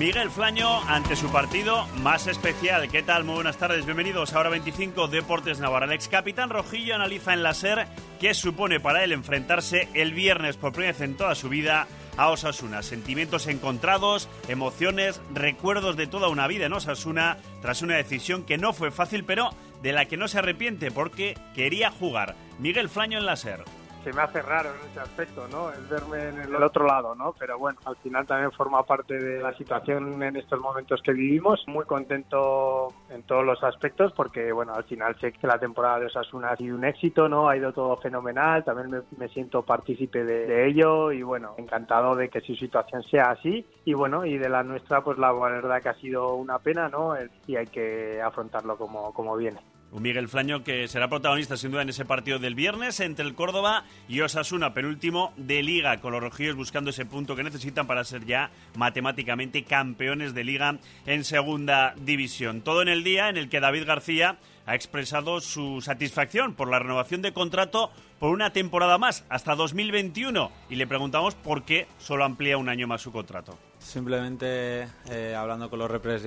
Miguel Flaño ante su partido más especial. ¿Qué tal? Muy buenas tardes. Bienvenidos a Hora 25 Deportes Navarra. El ex capitán Rojillo analiza en la SER qué supone para él enfrentarse el viernes por primera vez en toda su vida a Osasuna. Sentimientos encontrados, emociones, recuerdos de toda una vida en Osasuna tras una decisión que no fue fácil pero de la que no se arrepiente porque quería jugar. Miguel Flaño en la SER se me hace raro en ese aspecto, ¿no? El verme en el otro lado, ¿no? Pero bueno, al final también forma parte de la situación en estos momentos que vivimos. Muy contento en todos los aspectos porque, bueno, al final sé que la temporada de Osasuna ha sido un éxito, ¿no? Ha ido todo fenomenal, también me, siento partícipe de, ello y, bueno, encantado de que su situación sea así. Y, bueno, y de la nuestra, pues la verdad que ha sido una pena, ¿no? Y hay que afrontarlo como, como viene. Un Miguel Flaño que será protagonista sin duda en ese partido del viernes entre el Córdoba y Osasuna, penúltimo de liga, con los rojillos buscando ese punto que necesitan para ser ya matemáticamente campeones de liga en segunda división. Todo en el día en el que David García ha expresado su satisfacción por la renovación de contrato por una temporada más, hasta 2021, y le preguntamos por qué solo amplía un año más su contrato. Simplemente eh, hablando con los repres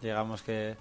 llegamos que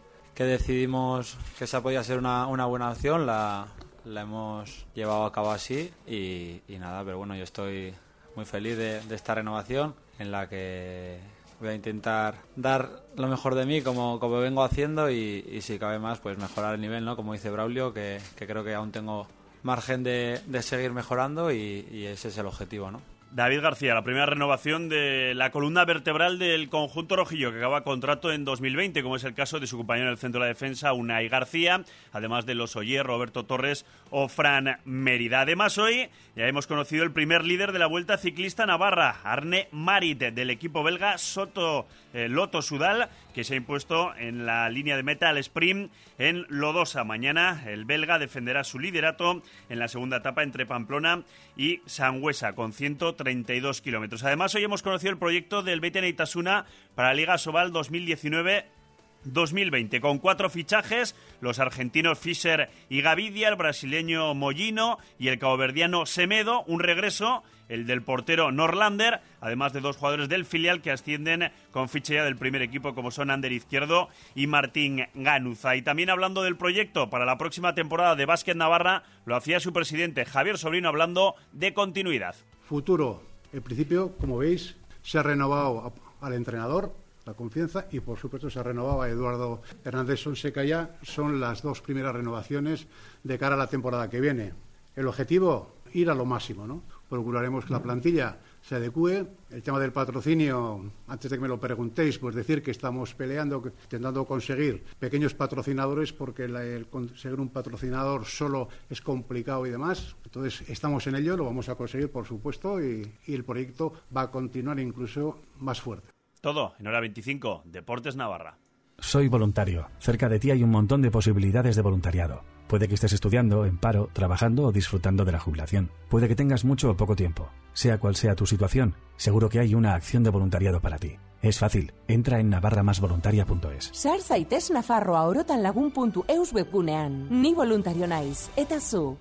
decidimos que esa podía ser una, una buena opción, la, la, hemos llevado a cabo así y, nada, pero bueno, yo estoy muy feliz de, esta renovación en la que voy a intentar dar lo mejor de mí como, como vengo haciendo y, si cabe más, pues mejorar el nivel, ¿no? Como dice Braulio, que, que creo que aún tengo margen de, de seguir mejorando y, y ese es el objetivo, ¿no? David García, la primera renovación de la columna vertebral del conjunto rojillo que acaba contrato en 2020, como es el caso de su compañero en el centro de la defensa, Unai García, además de los Oyer, Roberto Torres o Fran Mérida. Además, hoy ya hemos conocido el primer líder de la Vuelta Ciclista Navarra, Arne Marit, del equipo belga Soto eh, Loto Sudal, que se ha impuesto en la línea de meta al sprint en Lodosa. Mañana el belga defenderá su liderato en la segunda etapa entre Pamplona y Sangüesa, con 130 32 kilómetros. Además, hoy hemos conocido el proyecto del BTN Itasuna para la Liga Sobal 2019 2020, con cuatro fichajes, los argentinos Fischer y Gavidia, el brasileño Mollino y el caboverdiano Semedo, un regreso, el del portero Norlander, además de dos jugadores del filial que ascienden con ficha ya del primer equipo como son Ander Izquierdo y Martín Ganuza. Y también hablando del proyecto para la próxima temporada de Básquet Navarra, lo hacía su presidente Javier Sobrino hablando de continuidad. Futuro, en principio, como veis, se ha renovado al entrenador, la confianza y por supuesto se renovaba Eduardo Hernández Sonseca ya. Son las dos primeras renovaciones de cara a la temporada que viene. El objetivo, ir a lo máximo, ¿no? Procuraremos que la plantilla se adecue. El tema del patrocinio, antes de que me lo preguntéis, pues decir que estamos peleando, intentando conseguir pequeños patrocinadores, porque el conseguir un patrocinador solo es complicado y demás. Entonces, estamos en ello, lo vamos a conseguir, por supuesto, y el proyecto va a continuar incluso más fuerte. Todo en hora 25, Deportes Navarra. Soy voluntario. Cerca de ti hay un montón de posibilidades de voluntariado. Puede que estés estudiando, en paro, trabajando o disfrutando de la jubilación. Puede que tengas mucho o poco tiempo. Sea cual sea tu situación, seguro que hay una acción de voluntariado para ti. Es fácil. Entra en navarramasvoluntarias.es. Sar zaitez Nafarroa orotan lagun.eus webgunean. Ni voluntario naiz. Eta zu.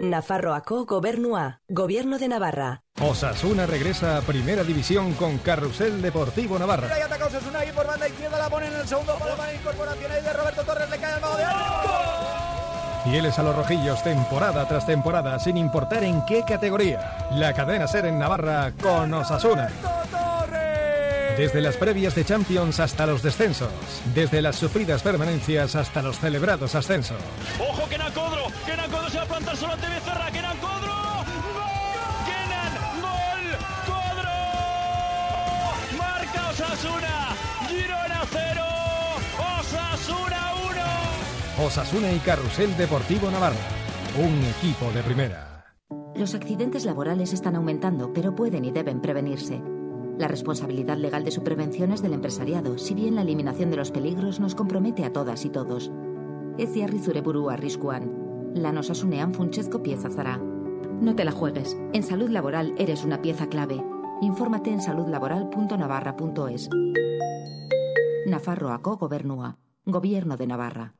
Nafarroaco Gobernua, Gobierno de Navarra. Osasuna regresa a Primera División con Carrusel Deportivo Navarra. Ahí ataca Osasuna y por banda izquierda la pone en el segundo palo para incorporación ahí de Roberto Torres, le cae al mago de Fieles a los rojillos temporada tras temporada, sin importar en qué categoría. La cadena ser en Navarra con Osasuna. Desde las previas de Champions hasta los descensos. Desde las sufridas permanencias hasta los celebrados ascensos. ¡Ojo, Kenan Codro! ¡Kenan Codro se va a plantar solo ante Becerra! ¡Kenan Codro! Osasuna! ¡Girona 0! ¡Osasuna 1! Osasuna y Carrusel Deportivo Navarra. Un equipo de primera. Los accidentes laborales están aumentando, pero pueden y deben prevenirse. La responsabilidad legal de su prevención es del empresariado, si bien la eliminación de los peligros nos compromete a todas y todos. Ez jarri zure burua arriskuan. Lan osasunean funtsezko pieza zara. No te la juegues. En salud laboral eres una pieza clave. Infórmate en saludlaboral.navarra.es. Nafarroako gobernua. Gobierno de Navarra.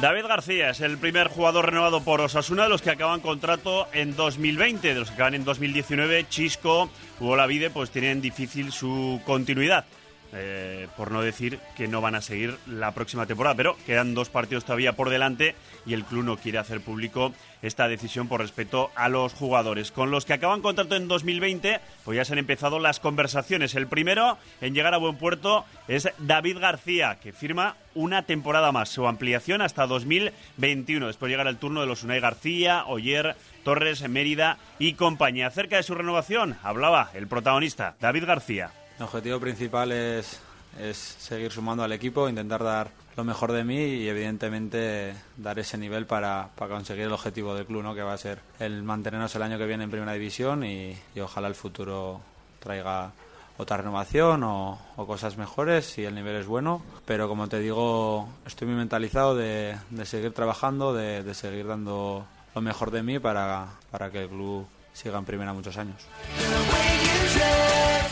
David García es el primer jugador renovado por Osasuna de los que acaban contrato en 2020, de los que acaban en 2019. Chisco, Hugo Lavide, pues tienen difícil su continuidad. Eh, por no decir que no van a seguir la próxima temporada, pero quedan dos partidos todavía por delante y el club no quiere hacer público esta decisión por respeto a los jugadores. Con los que acaban contrato en 2020, pues ya se han empezado las conversaciones. El primero en llegar a buen puerto es David García, que firma una temporada más, su ampliación hasta 2021. Después llegará el turno de los Unai García, Oyer, Torres, Mérida y compañía. Acerca de su renovación hablaba el protagonista, David García. Mi objetivo principal es, es seguir sumando al equipo, intentar dar lo mejor de mí y evidentemente dar ese nivel para, para conseguir el objetivo del club, ¿no? que va a ser el mantenernos el año que viene en Primera División y, y ojalá el futuro traiga otra renovación o, o, cosas mejores si el nivel es bueno. Pero como te digo, estoy muy mentalizado de, de seguir trabajando, de, de, seguir dando lo mejor de mí para, para que el club siga en primera muchos años.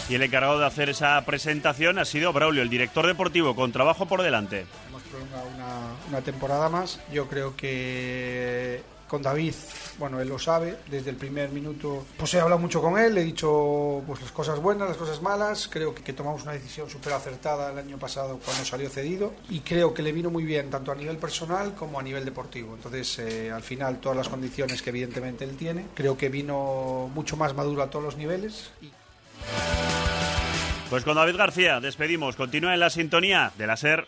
Y el encargado de hacer esa presentación ha sido Braulio, el director deportivo, con trabajo por delante. Hemos prolongado una, una temporada más. Yo creo que con David, bueno, él lo sabe, desde el primer minuto, pues he hablado mucho con él, he dicho pues las cosas buenas, las cosas malas, creo que, que tomamos una decisión súper acertada el año pasado cuando salió cedido y creo que le vino muy bien tanto a nivel personal como a nivel deportivo. Entonces, eh, al final, todas las condiciones que evidentemente él tiene, creo que vino mucho más maduro a todos los niveles. Y... Pues con David García despedimos. Continúa en la sintonía de la SER.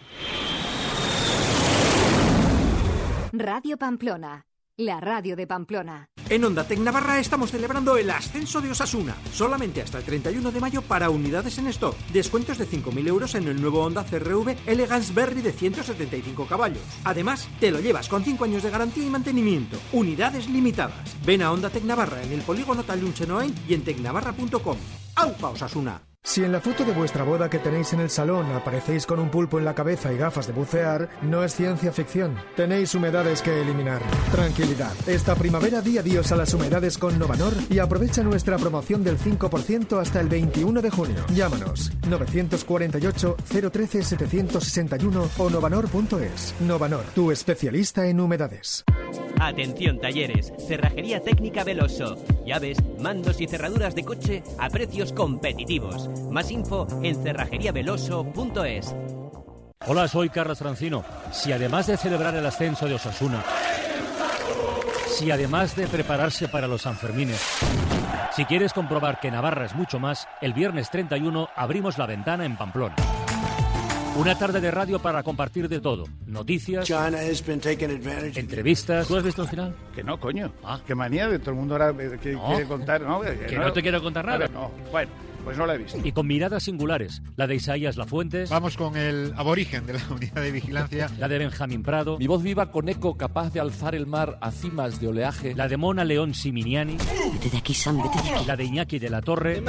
Radio Pamplona, la radio de Pamplona. En Onda Tec Navarra estamos celebrando el ascenso de Osasuna. Solamente hasta el 31 de mayo para unidades en stock. Descuentos de 5.000 euros en el nuevo Honda CRV Elegance Berry de 175 caballos. Además, te lo llevas con 5 años de garantía y mantenimiento. Unidades limitadas. Ven a Onda Tec Navarra en el polígono Talunchenoain y en tecnavarra.com. ¡Aupa Osasuna! Si en la foto de vuestra boda que tenéis en el salón aparecéis con un pulpo en la cabeza y gafas de bucear, no es ciencia ficción. Tenéis humedades que eliminar. Tranquilidad. Esta primavera di adiós a las humedades con Novanor y aprovecha nuestra promoción del 5% hasta el 21 de junio. Llámanos 948 013 761 o novanor.es. Novanor, tu especialista en humedades. Atención talleres, cerrajería técnica Veloso, llaves, mandos y cerraduras de coche a precios competitivos. Más info en cerrajeriaveloso.es. Hola, soy Carlos Francino. Si además de celebrar el ascenso de Osasuna, si además de prepararse para los Sanfermines, si quieres comprobar que Navarra es mucho más, el viernes 31 abrimos la ventana en Pamplona. Una tarde de radio para compartir de todo. Noticias, entrevistas. ¿Tú has visto el final? Que no, coño. Ah. Qué manía de todo el mundo ahora que No. quiere contar, ¿no? Que no te quiero contar nada. No, bueno, pues no la he visto. Y con miradas singulares. La de Isaías Lafuentes. Vamos con el aborigen de la unidad de vigilancia. La de Benjamín Prado. Mi voz viva con eco capaz de alzar el mar a cimas de oleaje. La de Mona León Siminiani. Vete de aquí, Sam, vete de aquí. La de Iñaki de la Torre.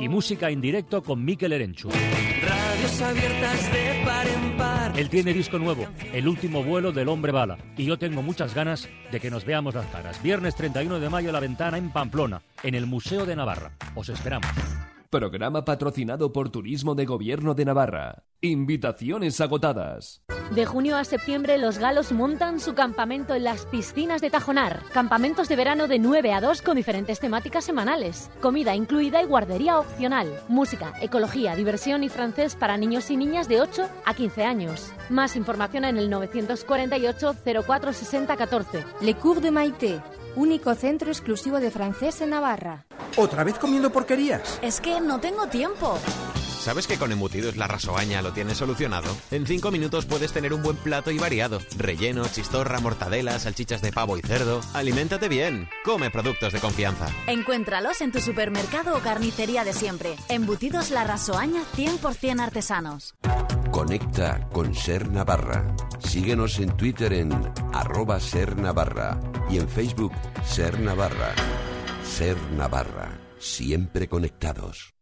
Y música en directo con Mikel Erenchu. Radios abiertas de. Él tiene disco nuevo, El último vuelo del hombre bala. Y yo tengo muchas ganas de que nos veamos las caras. Viernes 31 de mayo, La Ventana en Pamplona, en el Museo de Navarra. Os esperamos. Programa patrocinado por Turismo de Gobierno de Navarra. Invitaciones agotadas. De junio a septiembre los galos montan su campamento en las piscinas de Tajonar. Campamentos de verano de 9 a 2 con diferentes temáticas semanales. Comida incluida y guardería opcional. Música, ecología, diversión y francés para niños y niñas de 8 a 15 años. Más información en el 948 04 60 14. Le Cours de Maite, único centro exclusivo de francés en Navarra. ¿Otra vez comiendo porquerías? Es que no tengo tiempo. ¿Sabes que con embutidos la rasoaña lo tienes solucionado? En 5 minutos puedes tener un buen plato y variado. Relleno, chistorra, mortadela, salchichas de pavo y cerdo. Aliméntate bien. Come productos de confianza. Encuéntralos en tu supermercado o carnicería de siempre. Embutidos La Rasoaña 100% artesanos. Conecta con Ser Navarra. Síguenos en Twitter en arroba Ser Navarra y en Facebook Ser Navarra. Ser Navarra. Siempre conectados.